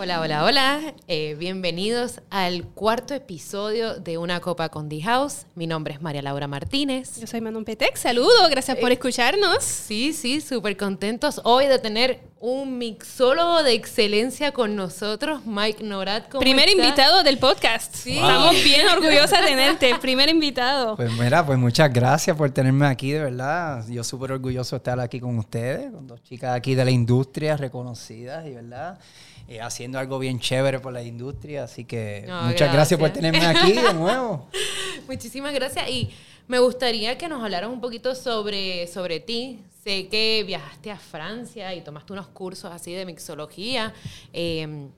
Hola, hola, hola. Eh, bienvenidos al cuarto episodio de Una Copa con The House. Mi nombre es María Laura Martínez. Yo soy Manon Petex. Saludos, gracias por escucharnos. Sí, sí, súper contentos hoy de tener un mixólogo de excelencia con nosotros, Mike Norat. ¿cómo Primer está? invitado del podcast. Sí. Estamos bien orgullosas de tenerte. Primer invitado. Pues mira, pues muchas gracias por tenerme aquí, de verdad. Yo súper orgulloso de estar aquí con ustedes, con dos chicas aquí de la industria reconocidas y verdad, eh, haciendo algo bien chévere por la industria. Así que No, muchas gracias. por tenerme aquí de nuevo. Muchísimas gracias y me gustaría que nos hablaras un poquito sobre, sobre ti. Sé que viajaste a Francia y tomaste unos cursos así de mixología. Eh,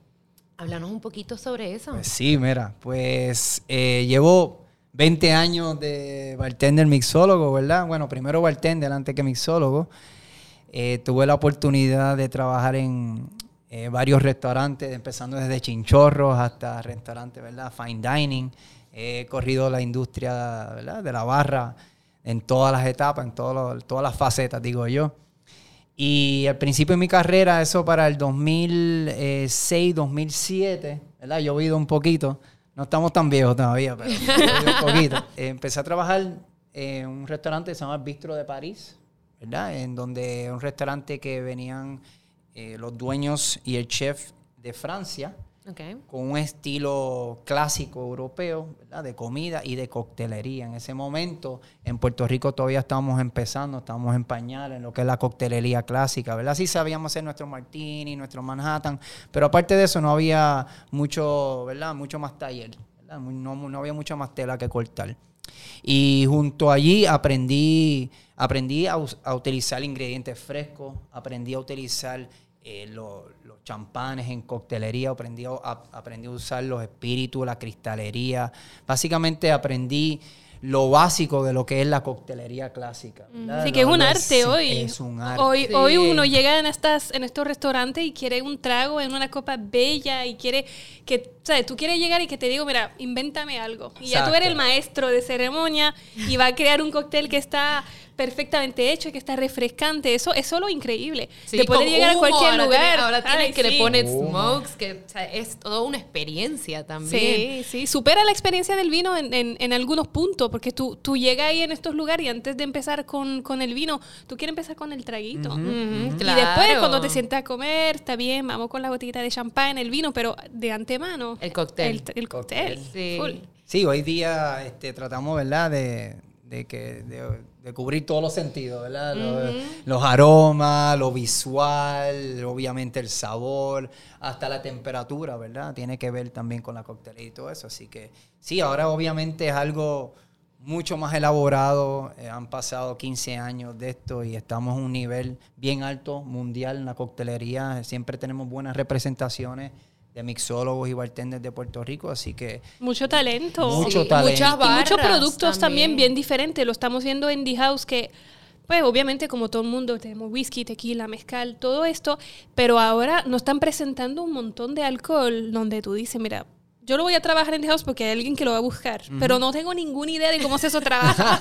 háblanos un poquito sobre eso. Pues sí, mira, pues eh, llevo 20 años de bartender mixólogo, ¿verdad? Bueno, primero bartender antes que mixólogo. Eh, tuve la oportunidad de trabajar en eh, varios restaurantes, empezando desde chinchorros hasta restaurantes, ¿verdad? Fine dining. He corrido la industria, ¿verdad? De la barra en todas las etapas, en los- todas las facetas, digo yo. Y al principio de mi carrera, eso para el 2006, 2007, ¿verdad? Yo he oído un poquito. No estamos tan viejos todavía, pero un poquito. Eh, empecé a trabajar en un restaurante que se llama Bistro de París, ¿verdad? En donde un restaurante que venían eh, los dueños y el chef de Francia con un estilo clásico europeo, ¿verdad? De comida y de coctelería. En ese momento, en Puerto Rico todavía estábamos empezando, estábamos en pañal en lo que es la coctelería clásica, ¿verdad? Sí sabíamos hacer nuestro martini, nuestro Manhattan, pero aparte de eso no había mucho, ¿verdad? Mucho más taller, ¿verdad? No, no había mucha más tela que cortar. Y junto allí aprendí, aprendí a, utilizar ingredientes frescos, aprendí a utilizar eh, lo- los champanes en coctelería, aprendí a- aprendí a usar los espíritus, la cristalería. Básicamente aprendí lo básico de lo que es la coctelería clásica. ¿verdad? Así Lo- que es un arte sí, hoy. Es un arte. Hoy, Sí. hoy uno llega en estas en estos restaurantes y quiere un trago en una copa bella y quiere que, ¿sabes? Tú quieres llegar y que te digo, mira, invéntame algo. Y ya tú Exacto. eres el maestro de ceremonia y va a crear un cóctel que está perfectamente hecho y que está refrescante. Eso, eso es lo increíble. Sí, de poder con llegar a humo, cualquier ahora lugar. tiene- ahora tiene Ay, que le sí. pones Humo. smokes, que o sea, es toda una experiencia también. Sí, sí, supera la experiencia del vino en, en- en algunos puntos, porque tú, tú llegas ahí en estos lugares y antes de empezar con, con el vino, tú quieres empezar con el traguito. Ujú, Y claro. después, cuando te sientas a comer, está bien, vamos con la botellita de champán, el vino, pero de antemano. El cóctel. El, el cóctel. Sí. full. Sí, hoy día este, tratamos, ¿verdad? De, de que, de, de cubrir todos los sentidos, ¿verdad? Los- Los, aromas, lo visual, obviamente el sabor, hasta la temperatura, ¿verdad? Tiene que ver también con la coctelería y todo eso. Así que sí, ahora obviamente es algo mucho más elaborado. Eh, han pasado 15 años de esto y estamos a un nivel bien alto mundial en la coctelería. Siempre tenemos buenas representaciones de mixólogos y bartenders de Puerto Rico, así que Mucho talento. Mucho Sí, talento. Muchas y muchos barras productos también. bien diferentes. Lo estamos viendo en The House que, pues obviamente como todo el mundo, tenemos whisky, tequila, mezcal, todo esto, pero ahora nos están presentando un montón de alcohol donde tú dices, mira, yo lo voy a trabajar en The House porque hay alguien que lo va a buscar, pero no tengo ninguna idea de cómo se eso trabaja.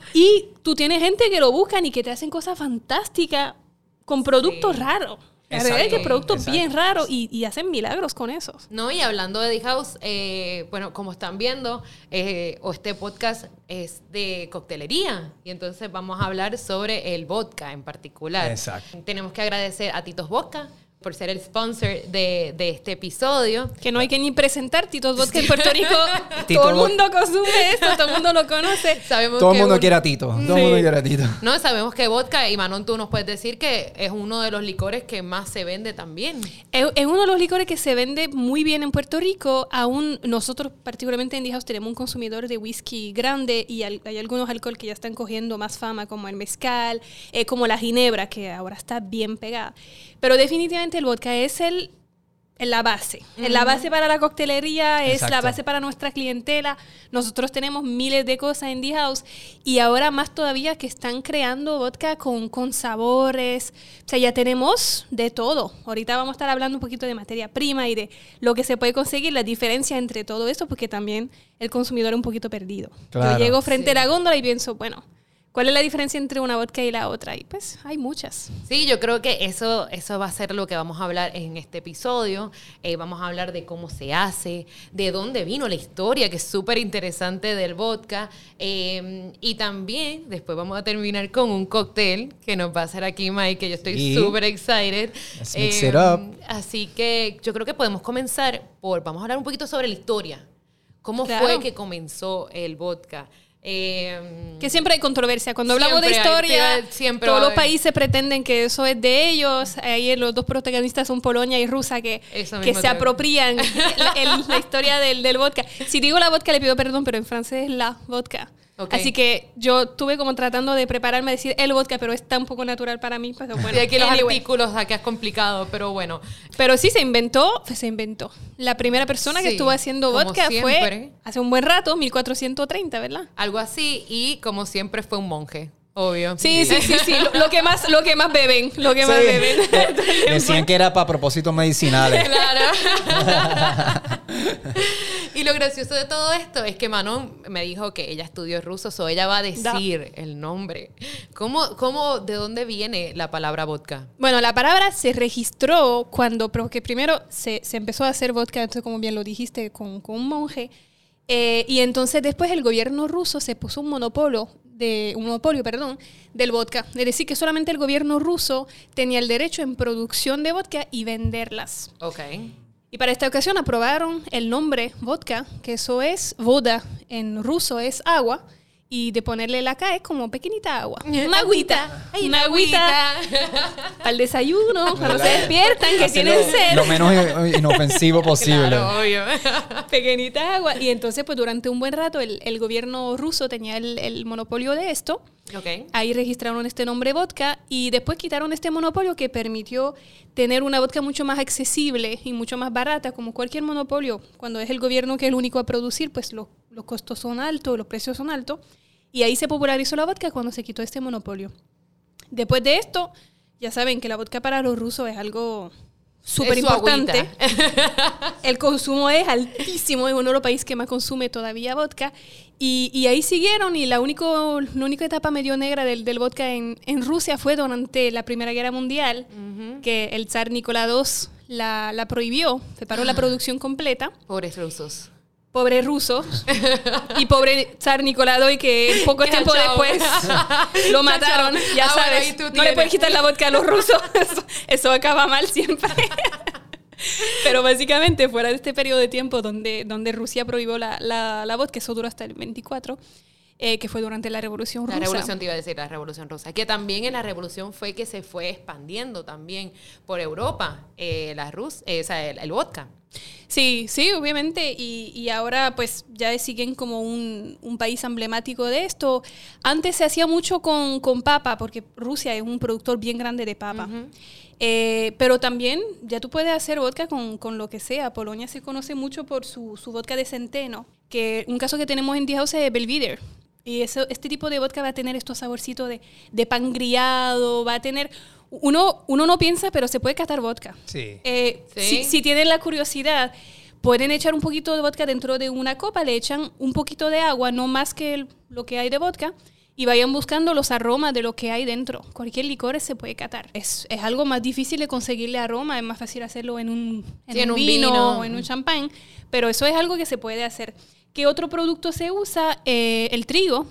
y tú tienes gente que lo buscan y que te hacen cosas fantásticas con productos raros. La verdad es que productos exacto. bien raros y, y hacen milagros con esos. No, y hablando de The House, eh, bueno, como están viendo, eh, o este podcast es de coctelería. Y entonces vamos a hablar sobre el vodka en particular. Exacto. Tenemos que agradecer a Titos Vodka por ser el sponsor de, de este episodio. Que no hay que ni presentar Tito's Vodka en Puerto Rico. Tito todo el mundo consume esto, todo el mundo lo conoce. Sabemos todo el mundo un- quiere a Tito. Todo el Sí. mundo quiere a Tito. No, sabemos que vodka, y Manon, tú nos puedes decir que es uno de los licores que más se vende también. Es, es uno de los licores que se vende muy bien en Puerto Rico. Aún nosotros, particularmente en House, tenemos un consumidor de whisky grande y al- hay algunos alcohol que ya están cogiendo más fama, como el mezcal, eh, como la ginebra, que ahora está bien pegada. Pero definitivamente el vodka es el la base. En la base para la coctelería, es la base para nuestra clientela. Nosotros tenemos miles de cosas en The House y ahora más todavía que están creando vodka con, con sabores. O sea, ya tenemos de todo. Ahorita vamos a estar hablando un poquito de materia prima y de lo que se puede conseguir, la diferencia entre todo esto, porque también el consumidor es un poquito perdido. Claro. Yo llego frente Sí. a la góndola y pienso, bueno, ¿Cuál es la diferencia entre una vodka y la otra? Y pues hay muchas. Sí, yo creo que eso, eso va a ser lo que vamos a hablar en este episodio. Eh, vamos a hablar de cómo se hace, de dónde vino la historia, que es súper interesante del vodka. Eh, y también después vamos a terminar con un cóctel que nos va a hacer aquí Mike, que yo estoy Sí. súper excited. Let's mix it up. Así que yo creo que podemos comenzar por, vamos a hablar un poquito sobre la historia. ¿Cómo Claro. fue que comenzó el vodka? Eh, Que siempre hay controversia. Cuando hablamos de hay, historia, te- siempre todos los países pretenden que eso es de ellos. Ahí los dos protagonistas son Polonia y Rusia que, que se apropian la, el- la historia del, del vodka. Si digo la vodka le pido perdón, pero en francés es la vodka. Así que yo estuve como tratando de prepararme a decir el vodka, pero es tan poco natural para mí. Pero bueno, y aquí los anyway. artículos acá es complicado, pero bueno. Pero sí se inventó, se inventó. La primera persona que estuvo haciendo vodka fue hace un buen rato, 1430, ¿verdad? Algo así, y como siempre fue un monje, obvio. Sí, sí, sí, sí. Lo, lo que más, lo que más beben, lo que más Sí. beben. Decían que era para propósitos medicinales. Claro. y lo gracioso de todo esto es que Manon me dijo que ella estudió ruso, o ella va a decir el nombre. ¿Cómo, cómo, de dónde viene la palabra vodka? Bueno, la palabra se registró cuando, porque primero se, se empezó a hacer vodka, entonces como bien lo dijiste, con, con un monje, eh, y entonces después el gobierno ruso se puso un monopolio, de, un monopolio, perdón, del vodka. Es decir, que solamente el gobierno ruso tenía el derecho en producción de vodka y venderlas. Ok. Y para esta ocasión aprobaron el nombre vodka, que eso es voda, en ruso es agua, y de ponerle la K es como pequeñita agua. Una agüita. Ay, una agüita para el desayuno, cuando se despiertan, que tienen sed. Lo menos in- inofensivo posible. Claro, obvio. Pequeñita agua. Y entonces, pues durante un buen rato, el, el gobierno ruso tenía el, el monopolio de esto. Ok. Ahí registraron este nombre vodka y después quitaron este monopolio que permitió tener una vodka mucho más accesible y mucho más barata, como cualquier monopolio. Cuando es el gobierno que es el único a producir, pues los, los costos son altos, los precios son altos. Y ahí se popularizó la vodka cuando se quitó este monopolio. Después de esto, ya saben que la vodka para los rusos es algo súper importante. El consumo es altísimo, es uno de los países que más consume todavía vodka. Y, y ahí siguieron y la, único, la única etapa medio negra del, del vodka en, en Rusia fue durante la Primera Guerra Mundial, que el zar Nicolás II la, la prohibió, se paró la producción completa. Pobres rusos. Pobre ruso y pobre zar Nicolás II que poco Ya, tiempo chao. después lo mataron, chao. ya Ah, sabes. no le puedes quitar la vodka a los rusos, eso, eso acaba mal siempre. Pero básicamente fuera de este periodo de tiempo donde, donde Rusia prohibió la, la, la vodka, eso duró hasta el 24, eh, que fue durante la Revolución La Rusa. revolución te iba a decir, la revolución rusa. Que también en la revolución fue que se fue expandiendo también por Europa eh, la Rus, eh, o sea, el, el vodka. Sí, sí, obviamente. Y, y ahora pues ya siguen como un, un país emblemático de esto. Antes se hacía mucho con, con papa, porque Rusia es un productor bien grande de papa. Eh, pero también ya tú puedes hacer vodka con, con lo que sea. Polonia se conoce mucho por su, su vodka de centeno, que un caso que tenemos en The House es Belvedere. Y eso, este tipo de vodka va a tener estos saborcitos de, de pan grillado, va a tener... Uno, uno no piensa, pero se puede catar vodka. Sí. Eh, Sí. si, si tienen la curiosidad, pueden echar un poquito de vodka dentro de una copa, le echan un poquito de agua, no más que el- lo que hay de vodka, y vayan buscando los aromas de lo que hay dentro. Cualquier licor se puede catar. Es, es algo más difícil de conseguirle aroma, es más fácil hacerlo en un, en Sí, un en un vino, vino. o en un champán, pero eso es algo que se puede hacer. ¿Qué otro producto se usa? Eh, el trigo.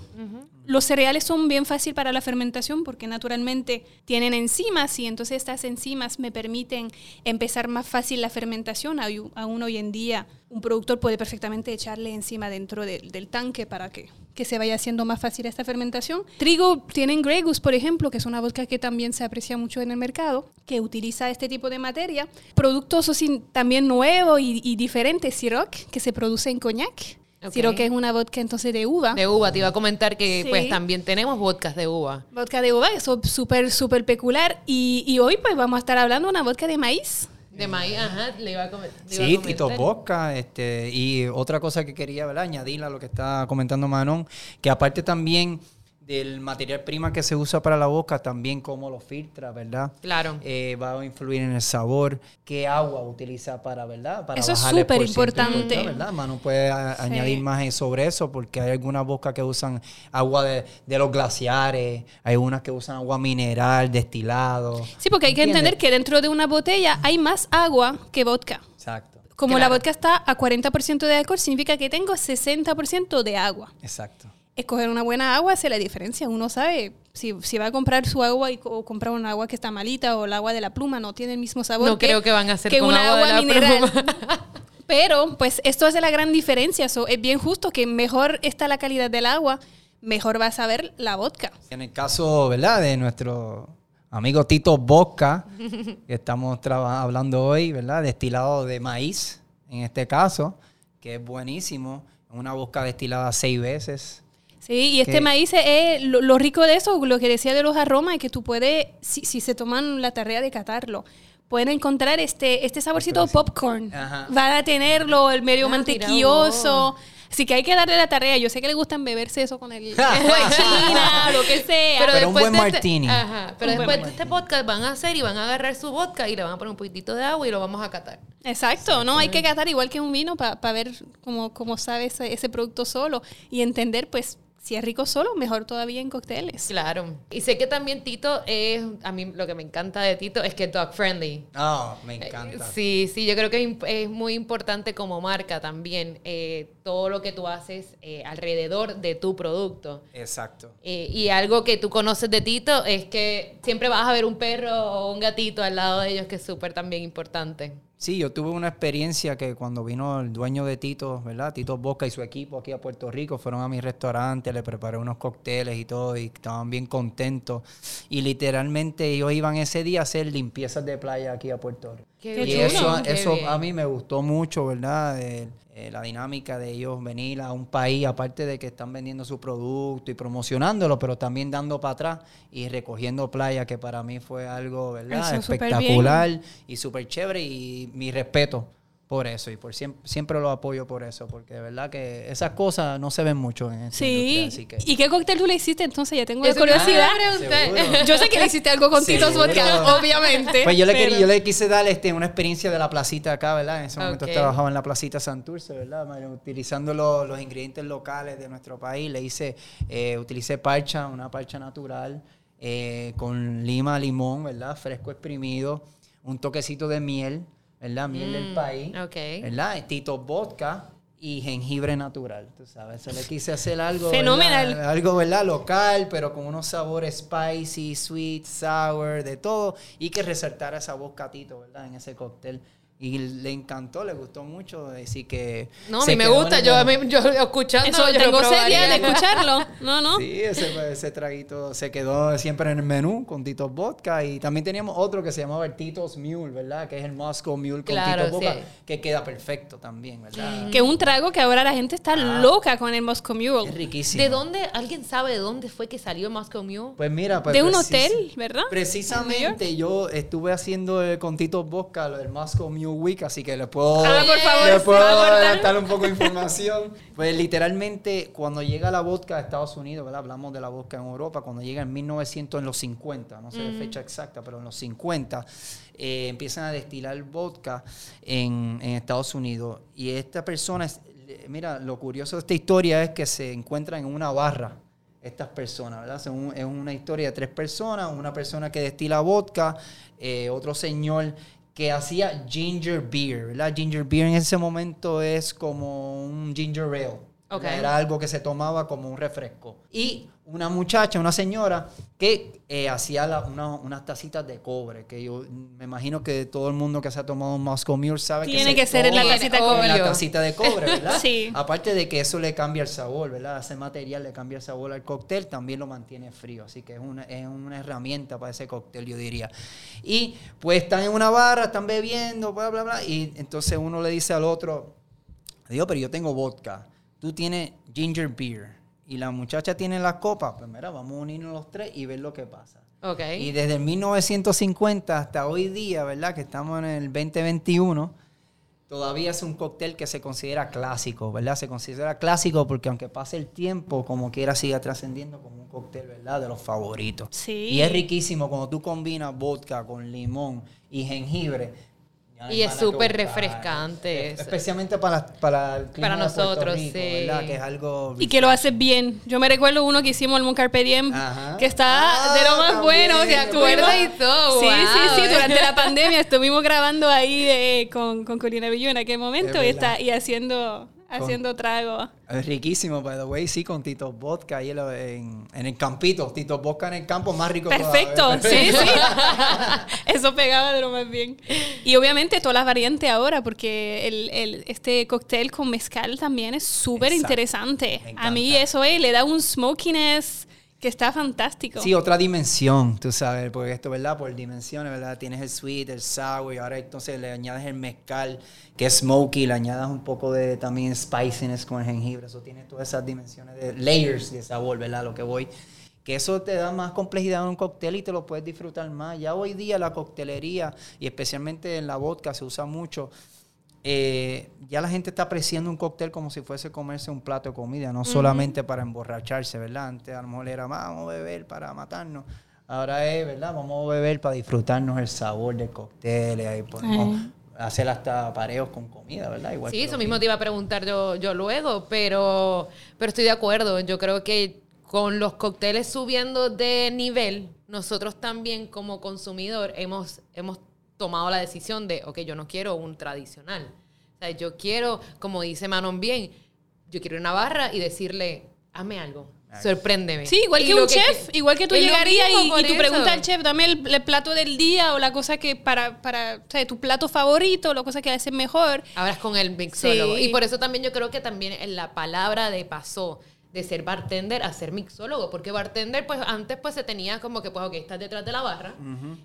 Los cereales son bien fácil para la fermentación porque naturalmente tienen enzimas y entonces estas enzimas me permiten empezar más fácil la fermentación. Aún hoy en día un productor puede perfectamente echarle enzima dentro del- tanque para que, que se vaya haciendo más fácil esta fermentación. Trigo tienen Grey Goose, por ejemplo, que es una vodka que también se aprecia mucho en el mercado, que utiliza este tipo de materia. Productos también nuevos y, y diferentes, Ciroc, que se produce en coñac. Ok. Ciroc es una vodka entonces de uva. De uva, te iba a comentar que Sí. pues también tenemos vodkas de uva. Vodka de uva, eso es súper, súper peculiar. Y, y hoy pues vamos a estar hablando de una vodka de maíz. De maíz, ajá, le iba a, comer, le iba a Sí, comentar. Tito Bosca, este, y otra cosa que quería ¿verdad? añadir a lo que está comentando Manon, que aparte también del material prima que se usa para la boca, también cómo lo filtra, ¿verdad? Claro. Eh, va a influir en el sabor, qué agua utiliza para, ¿verdad? Para Eso es súper importante. ¿verdad? Manu puede Sí. añadir más sobre eso porque hay algunas bocas que usan agua de, de los glaciares, hay unas que usan agua mineral, destilado. Sí, porque hay que ¿Entiendes? entender que dentro de una botella hay más agua que vodka. Exacto, Como la vodka está a 40% de alcohol, significa que tengo 60% de agua. exacto. Escoger una buena agua hace la diferencia. Uno sabe si, si va a comprar su agua y, o comprar un agua que está malita o el agua de la pluma no tiene el mismo sabor. No creo que van a hacer que con una agua de la mineral. pluma. Pero, pues, esto hace la gran diferencia. So, es bien justo que mejor está la calidad del agua, mejor va a saber la vodka. En el caso, ¿verdad? De nuestro amigo Tito Bosca, que estamos hablando hoy, ¿verdad? Destilado de maíz, en este caso, que es buenísimo. Una bosca destilada seis veces. Sí, y este Que- maíz es lo, lo rico de eso, lo que decía de los aromas, es que tú puedes, si, si se toman la tarea de catarlo, pueden encontrar este, este saborcito popcorn. Ajá. Van a tenerlo, el medio Ah, mira mantequilloso. Así que hay que darle la tarea. Yo sé que le gustan beberse eso con el agua de China, lo que sea. Pero un buen de este- martini. ajá, pero Un después de este podcast van a hacer y van a agarrar su vodka y le van a poner un poquitito de agua y lo vamos a catar. Exacto, ¿no? Hay que catar igual que un vino para ver cómo, cómo sabe ese, ese producto solo y entender, pues, si es rico solo, mejor todavía en cócteles. Claro. Y sé que también Tito es, a mí lo que me encanta de Tito es que es dog friendly. No, me encanta. Sí, sí, yo creo que es muy importante como marca también eh, todo lo que tú haces eh, alrededor de tu producto. Exacto. Eh, y algo que tú conoces de Tito es que siempre vas a ver un perro o un gatito al lado de ellos, que es súper también importante. Sí, yo tuve una experiencia que cuando vino el dueño de Tito, ¿verdad? Tito Bosca y su equipo aquí a Puerto Rico, fueron a mi restaurante, le preparé unos cócteles y todo, y estaban bien contentos. Y literalmente ellos iban ese día a hacer limpiezas de playa aquí a Puerto Rico. Qué y chulo. eso, Qué eso bien. a mí me gustó mucho, ¿verdad? Eh, la dinámica de ellos venir a un país, aparte de que están vendiendo su producto y promocionándolo, pero también dando para atrás y recogiendo playa, que para mí fue algo, ¿verdad? Eso, Espectacular y súper chévere y mi respeto por eso y por siempre, siempre lo apoyo por eso, porque de verdad que esas cosas no se ven mucho en esta Sí. industria, así que... ¿Y qué cóctel tú le hiciste? Entonces ya tengo la Eso curiosidad. Yo sé que le hiciste algo con Tito's. Vodka, obviamente. Pues yo le, pero- quería, yo le quise dar este, una experiencia de la placita acá, ¿verdad? En ese momento Ok. trabajaba en la placita Santurce, ¿verdad? Utilizando lo- los ingredientes locales de nuestro país, le hice, eh, utilicé parcha, una parcha natural, eh, con lima, limón, ¿verdad? Fresco exprimido, un toquecito de miel, ¿verdad? Miel del Mm, país, ok. ¿verdad? Tito vodka y jengibre natural, tú sabes. Se le quise hacer algo, Fenomenal. ¿verdad? algo, ¿verdad? Local, pero con unos sabores spicy, sweet, sour, de todo. Y que resaltara esa voz Tito, ¿verdad? En ese cóctel. Y le encantó, le gustó mucho. Así que. No, a mí me gusta, el yo, mí- yo escuchando, Eso, yo lo tengo seria probaría. de escucharlo. No, no. Sí, ese, ese traguito se quedó siempre en el menú con Tito's Vodka. Y también teníamos otro que se llamaba el Tito's Mule, ¿verdad? Que es el Moscow Mule con Claro, Tito's Vodka, sí. que queda perfecto también, ¿verdad? Que un trago que ahora la gente está Ah. loca con el Moscow Es Mule. riquísimo. ¿De dónde? ¿Alguien sabe de dónde fue que salió Moscow Mule? Pues mira, pues De un hotel, ¿verdad? Precisamente yo estuve haciendo el, con Tito Bosca lo del Moscow Mule Week, así que les puedo, Ah, por favor, les puedo adelantar un poco de información. Pues literalmente cuando llega la vodka a Estados Unidos, ¿verdad? Hablamos de la vodka en Europa, cuando llega en 1900, en los 50, no sé la fecha exacta, pero en los 50, eh, empiezan a destilar vodka en, en Estados Unidos. Y esta persona, es- mira, lo curioso de esta historia es que se encuentran en una barra estas personas, ¿verdad? Es una historia de tres personas, una persona que destila vodka, eh, otro señor que hacía ginger beer, ¿verdad? Ginger beer en ese momento es como un ginger ale. Era algo que se tomaba como un refresco. Y una muchacha, una señora, que eh, hacía la- una- unas tacitas de cobre, que yo me imagino que todo el mundo que se ha tomado un Moscow Mule sabe Tiene se que ser en la tacita de en cobre. la tacita de cobre, ¿verdad? Sí. Aparte de que eso le cambia el sabor, ¿verdad? Ese material le cambia el sabor al cóctel, también lo mantiene frío. Así que es una, es una herramienta para ese cóctel, yo diría. Y pues están en una barra, están bebiendo, bla, bla, bla. Y entonces uno le dice al otro, digo, pero yo tengo vodka, tú tienes ginger beer. Y la muchacha tiene las copas, pues mira, vamos a unirnos los tres y ver lo que pasa. Ok. Y desde el 1950 hasta hoy día, ¿verdad? Que estamos en el 2021, todavía es un cóctel que se considera clásico, ¿verdad? Se considera clásico porque aunque pase el tiempo, como quiera siga trascendiendo como un cóctel, ¿verdad? De los favoritos. Sí. Y es riquísimo cuando tú combinas vodka con limón y jengibre. Y es súper refrescante. Es- Especialmente para, para el clima Para de nosotros, Rico, sí. ¿verdad? Que es algo... Y que lo haces bien. Yo me recuerdo uno que hicimos el Carpe Diem, Ajá. que está Ah, de lo más también, bueno. De estuvimos- acuerdo. Y todo, Sí, wow. sí, sí. Durante la pandemia estuvimos grabando ahí con, con Corina Bello en aquel momento y, está, y haciendo, haciendo trago. Es riquísimo, by the way, sí, con Tito Vodka ahí en, en- el campito. Tito Vodka en el campo, más rico Perfecto, sí, sí. Eso pegaba de lo más bien. Y obviamente todas las variantes ahora, porque el, el- este cóctel con mezcal también es súper interesante. A mí eso eh, le da un smokiness que está fantástico. Sí, otra dimensión, tú sabes, porque esto, ¿verdad? Por dimensiones, ¿verdad? Tienes el sweet, el sour, y ahora entonces le añades el mezcal, que es smoky, le añadas un poco de también spiciness con el jengibre, eso tiene todas esas dimensiones de layers de sabor, ¿verdad? Lo que voy. Que eso te da más complejidad en un cóctel y te lo puedes disfrutar más. Ya hoy día la coctelería, y especialmente en la vodka, se usa mucho. Eh, ya la gente está apreciando un cóctel como si fuese comerse un plato de comida, no solamente para emborracharse, ¿verdad? Antes a lo mejor era, vamos a beber para matarnos. Ahora es, ¿verdad? Vamos a beber para disfrutarnos el sabor del cóctel. y ahí podemos hacer hasta pareos con comida, ¿verdad? Igual Sí, eso mismo te iba a preguntar yo, yo luego, pero, pero estoy de acuerdo. Yo creo que con los cócteles subiendo de nivel, nosotros también como consumidor hemos, hemos tomado la decisión de, ok, yo no quiero un tradicional. O sea, yo quiero, como dice Manon bien, yo quiero una barra y decirle, hazme algo, sorpréndeme. Sí, igual que un chef, que- igual que tú llegarías y, y tú preguntas al chef, dame el, el plato del día o la cosa que para, para o sea, tu plato favorito, la cosa que haces mejor. Hablas con el mixólogo. Sí. Y por eso también yo creo que también en la palabra de pasó de ser bartender a ser mixólogo, porque bartender, pues antes pues se tenía como que, pues, ok, estás detrás de la barra,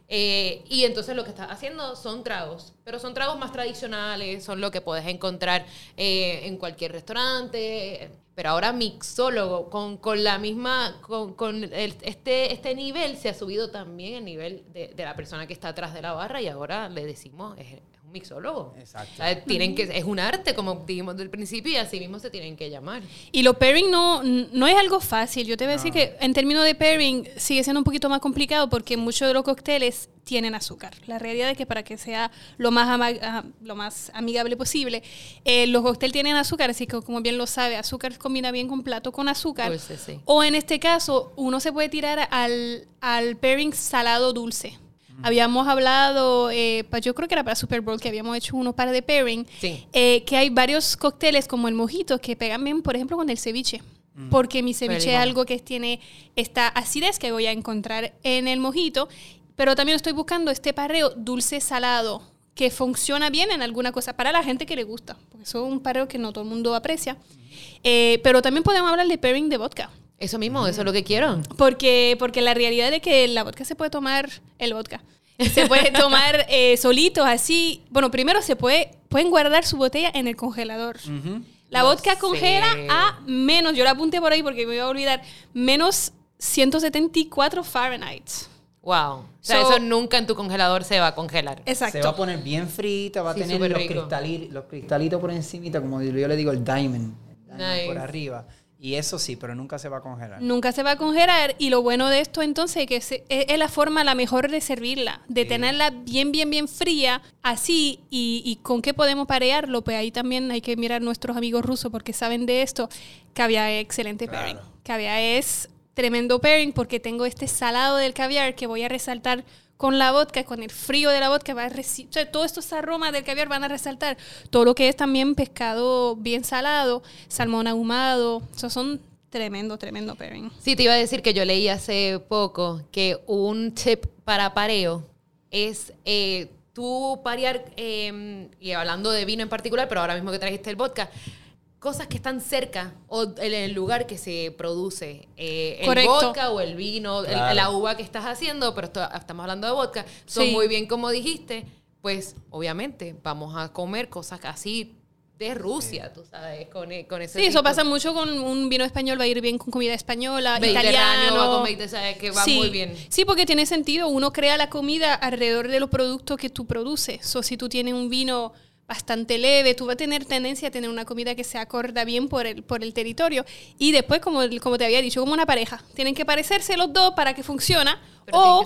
eh, y entonces lo que estás haciendo son tragos, pero son tragos más tradicionales, son lo que puedes encontrar eh, en cualquier restaurante, pero ahora mixólogo, con, con la misma, con, con el- este, este nivel se ha subido también el nivel de, de la persona que está atrás de la barra y ahora le decimos, es, es un mixólogo. Exacto. O sea, tienen que, es un arte, como dijimos del principio, y así mismo se tienen que llamar. Y lo pairing no, no es algo fácil. Yo te voy a decir que en términos de pairing sigue siendo un poquito más complicado porque muchos de los cócteles tienen azúcar. La realidad es que para que sea lo más, ama- ah, lo más amigable posible, eh, los cócteles tienen azúcar, así que como bien lo sabe, azúcar combina bien con plato con azúcar. Dulce, sí. O en este caso, uno se puede tirar al, al pairing salado dulce. Habíamos hablado, eh, yo creo que era para Super Bowl, que habíamos hecho unos par de pairing, Sí. eh, que hay varios cócteles como el mojito que pegan bien, por ejemplo, con el ceviche. Porque mi ceviche es algo que tiene esta acidez que voy a encontrar en el mojito, pero también estoy buscando este pareo dulce salado que funciona bien en alguna cosa para la gente que le gusta, porque eso es un pareo que no todo el mundo aprecia. Eh, pero también podemos hablar de pairing de vodka. Eso mismo, eso es lo que quiero. Porque, porque la realidad es que la vodka se puede tomar, el vodka, se puede tomar eh, solito, así. Bueno, primero se puede, pueden guardar su botella en el congelador. La vodka sé. congela a menos, yo la apunté por ahí porque me iba a olvidar, menos 174 Fahrenheit. Wow. O sea, So- eso nunca en tu congelador se va a congelar. Exacto. Se va a poner bien frita, va a tener los, rico. cristali- los cristalitos por encimita, como yo le digo, el diamond, el diamond Nice. por arriba. Y eso sí, pero nunca se va a congelar. Nunca se va a congelar y lo bueno de esto entonces es que se- es, es la forma la mejor de servirla, de Sí. tenerla bien, bien, bien fría, así, y, y con qué podemos parearlo, pues ahí también hay que mirar nuestros amigos rusos porque saben de esto. Caviar es excelente Claro. pairing. Caviar es tremendo pairing porque tengo este salado del caviar que voy a resaltar con la vodka, con el frío de la vodka, va a o sea, todos estos aromas del caviar van a resaltar todo lo que es también pescado bien salado, salmón ahumado, esos son tremendo, tremendo pairing. Sí, te iba a decir que yo leí hace poco que un tip para pareo es eh, tú parear, eh, y hablando de vino en particular, pero ahora mismo que trajiste el vodka, cosas que están cerca o en el lugar que se produce eh, el Correcto. vodka o el vino, el- Claro. la uva que estás haciendo, pero esto- estamos hablando de vodka, son Sí. muy bien como dijiste, pues obviamente vamos a comer cosas así de Rusia, tú sabes, con, e- con ese Sí, eso tipo- pasa mucho con un vino español, va a ir bien con comida española, Mediterráneo, italiano. va con sabes que va sí. muy bien. Sí, porque tiene sentido. Uno crea la comida alrededor de los productos que tú produces. O si tú tienes un vino, bastante leve, tú vas a tener tendencia a tener una comida que se acorda bien por el, por el territorio. Y después, como, como te había dicho, como una pareja, tienen que parecerse los dos para que funcione. Pero o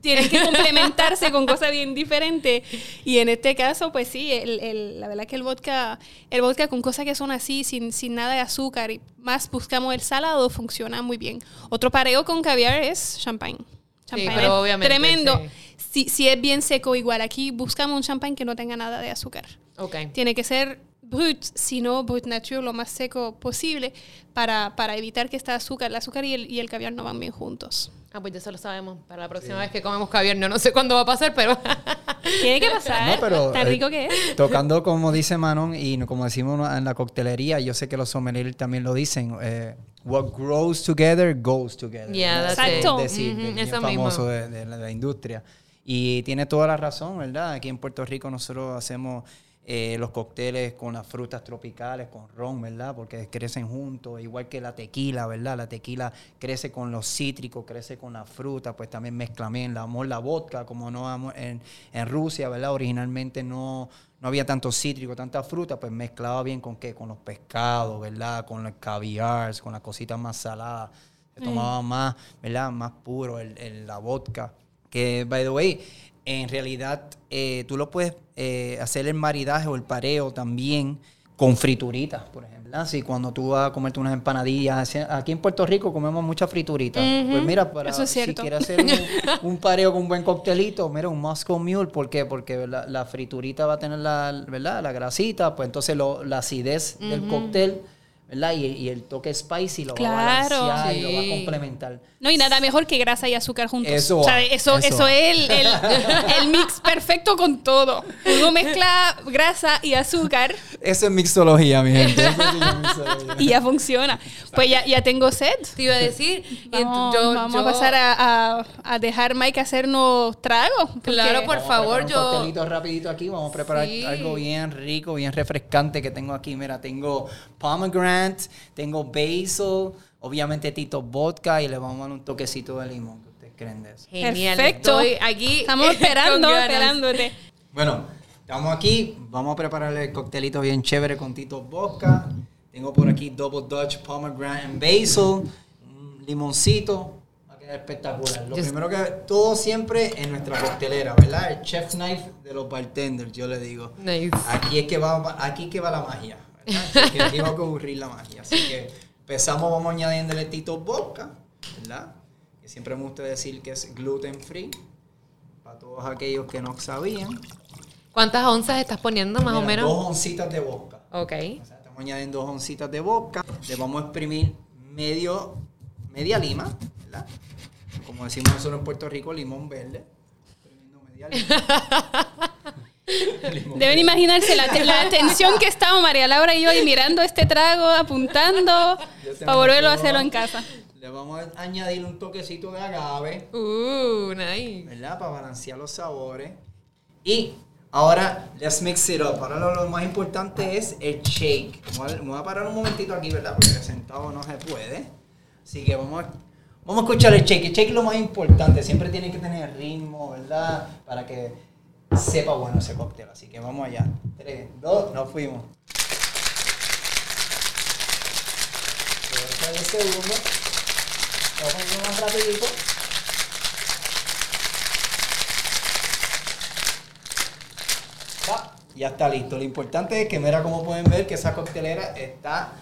tienen que complementarse con cosas bien diferentes. Y en este caso, pues sí, el, el- la verdad que el vodka, el vodka con cosas que son así, sin, sin nada de azúcar, y más buscamos el salado, funciona muy bien. Otro pareo con caviar es champagne. Champagne es obviamente, tremendo. sí. Si, si es bien seco, igual aquí buscamos un champagne que no tenga nada de azúcar. Ok. Tiene que ser brut, si no brut nature, lo más seco posible, para, para evitar que este azúcar, el azúcar y el, y el caviar no van bien juntos. Ah, pues ya eso lo sabemos. Para la próxima vez que comemos caviar, no, no sé cuándo va a pasar, pero... Tiene que pasar. No, pero, Tan eh, rico que es. Tocando como dice Manon y como decimos en la coctelería, yo sé que los sommeliers también lo dicen, eh, what grows together goes together. Yeah, that's. Exacto. Es decir, Ujú, bien eso famoso mismo. de, de la, de la industria. Y tiene toda la razón, ¿verdad? Aquí en Puerto Rico nosotros hacemos eh, los cócteles con las frutas tropicales, con ron, ¿verdad? Porque crecen juntos, igual que la tequila, ¿verdad? La tequila crece con los cítricos, crece con la fruta, pues también mezclan bien la amor, la vodka, como no en, en Rusia, ¿verdad? Originalmente no, no había tanto cítrico, tanta fruta, pues mezclaba bien con qué, con los pescados, ¿verdad? Con los caviar, con las cositas más saladas. Se tomaba más, ¿verdad? Más puro el, el- la vodka. Que, by the way, en realidad eh, tú lo puedes eh, hacer el maridaje o el pareo también con frituritas, por ejemplo. ¿verdad? Si cuando tú vas a comerte unas empanadillas, así- aquí en Puerto Rico comemos muchas frituritas. Pues mira, para, es si quieres hacer un, un pareo con un buen coctelito, mira, un Moscow Mule, ¿por qué? Porque la, la friturita va a tener la, ¿verdad? la grasita, pues entonces lo- la acidez del cóctel, ¿verdad? Y, y el toque spicy lo Claro. va a balancear y lo va a Sí. complementar. No, y nada mejor que grasa y azúcar juntos. Eso O sea, eso, eso eso es el, el, el mix perfecto con todo. Uno mezcla grasa y azúcar Esa es mixología, mi gente. Sí es mixología. y ya funciona. Pues ya, ya tengo sed. Te iba a decir... Vamos, yo- vamos yo- a pasar a, a- a dejar Mike hacernos tragos. Claro, por favor, yo- Un coctelito rapidito aquí. Vamos a preparar Sí. algo bien rico, bien refrescante que tengo aquí. Mira, tengo pomegranate, tengo basil, obviamente Tito Vodka y le vamos a dar un toquecito de limón. ¿Qué ustedes creen de eso? Genial. Perfecto. Estoy aquí Estamos con esperando, esperándote. Bueno, estamos aquí. Vamos a prepararle el coctelito bien chévere con Tito Vodka. Tengo por aquí Double Dutch Pomegranate and Basil, un limoncito. Va a quedar espectacular. Lo Yo- primero que todo siempre en nuestra coctelera, ¿verdad? El chef knife de los bartenders, yo le digo. Nice. Aquí es que va, aquí que va la magia, ¿verdad? Aquí, aquí va a ocurrir la magia. Así que empezamos, vamos añadiéndole Tito Vodka, ¿verdad? Que siempre me gusta decir que es gluten free. Para todos aquellos que no sabían. ¿Cuántas onzas estás poniendo más o Mira, menos? Dos oncitas de vodka. Ok. O sea, estamos añadiendo dos oncitas de vodka. Le vamos a exprimir medio, media lima, ¿verdad? Como decimos nosotros en Puerto Rico, limón verde. Exprimiendo media lima. Deben imaginarse la, la tensión que estamos María Laura y yo ahí mirando este trago, apuntando, para volverlo a hacerlo en casa. Le vamos a añadir un toquecito de agave, Uh, nice. ¿verdad? Para balancear los sabores. Y ahora, let's mix it up. Ahora lo, lo más importante es el shake. Me voy, a, me voy a parar un momentito aquí, ¿verdad? Porque sentado no se puede. Así que vamos a, vamos a escuchar el shake. El shake es lo más importante. Siempre tiene que tener ritmo, ¿verdad? Para que sepa bueno ese cóctel. Así que vamos allá. Tres, dos, nos fuimos. El segundo. Ir más rapidito. Ya está listo. Lo importante es que, mira como pueden ver, que esa coctelera está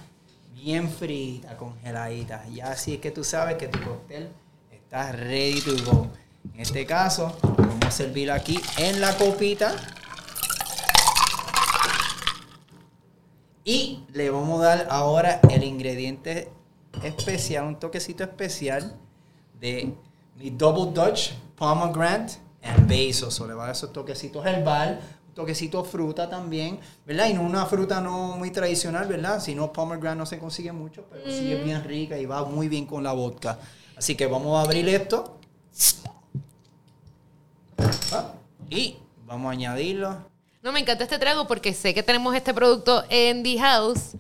bien frita, congeladita. Ya así es que tú sabes que tu cóctel está ready to go. En este caso, vamos a servir aquí en la copita. Y le vamos a dar ahora el ingrediente especial, un toquecito especial de mi Double Dutch Pomegranate and Basil. So, le va a dar esos toquecitos herbal, un toquecito fruta también, ¿verdad? Y no una fruta no muy tradicional, ¿verdad? Si no, pomegranate no se consigue mucho, pero sí es bien rica y va muy bien con la vodka. Así que vamos a abrir esto. Y vamos a añadirlo. No, me encanta este trago porque sé que tenemos este producto en The House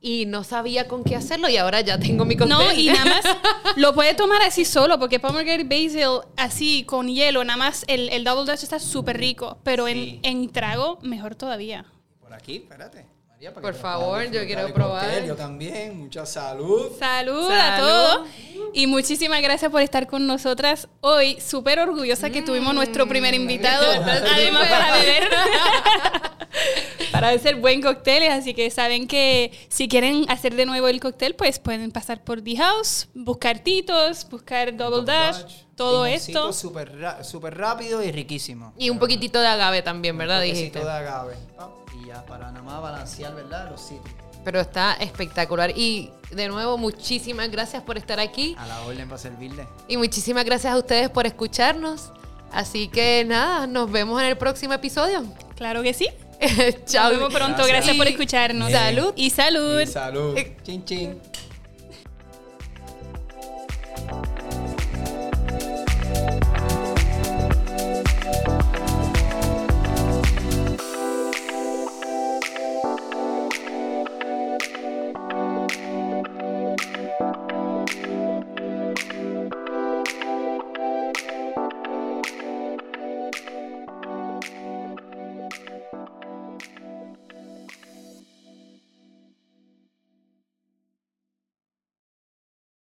y no sabía con qué hacerlo y ahora ya tengo mi cóctel. No, y nada más lo puede tomar así solo, porque pomegranate basil así con hielo, nada más el, el double dutch está súper rico, pero Sí. en, en trago mejor todavía. Por aquí, espérate. María, para Por que favor, yo quiero probar. Yo también, mucha salud. Salud, a todos. Y muchísimas gracias por estar con nosotras hoy. Súper orgullosa que tuvimos nuestro primer invitado, además para beber. para hacer buen cócteles, así que saben que si quieren hacer de nuevo el cóctel, pues pueden pasar por The House, buscar Titos, buscar Double Dash, todo esto. Súper rápido y riquísimo. Y un poquitito de agave también, ¿verdad? Un Dijiste. toquecito de agave. Ya, para nada más balancear, ¿verdad? Los sitios. Pero está espectacular. Y de nuevo, muchísimas gracias por estar aquí. A la orden para servirle. Y muchísimas gracias a ustedes por escucharnos. Así que nada, nos vemos en el próximo episodio. Claro que sí. Chao. Nos vemos pronto. Gracias. Gracias por escucharnos. Bien. Salud. Y salud. Y salud. Eh. Chin, chin.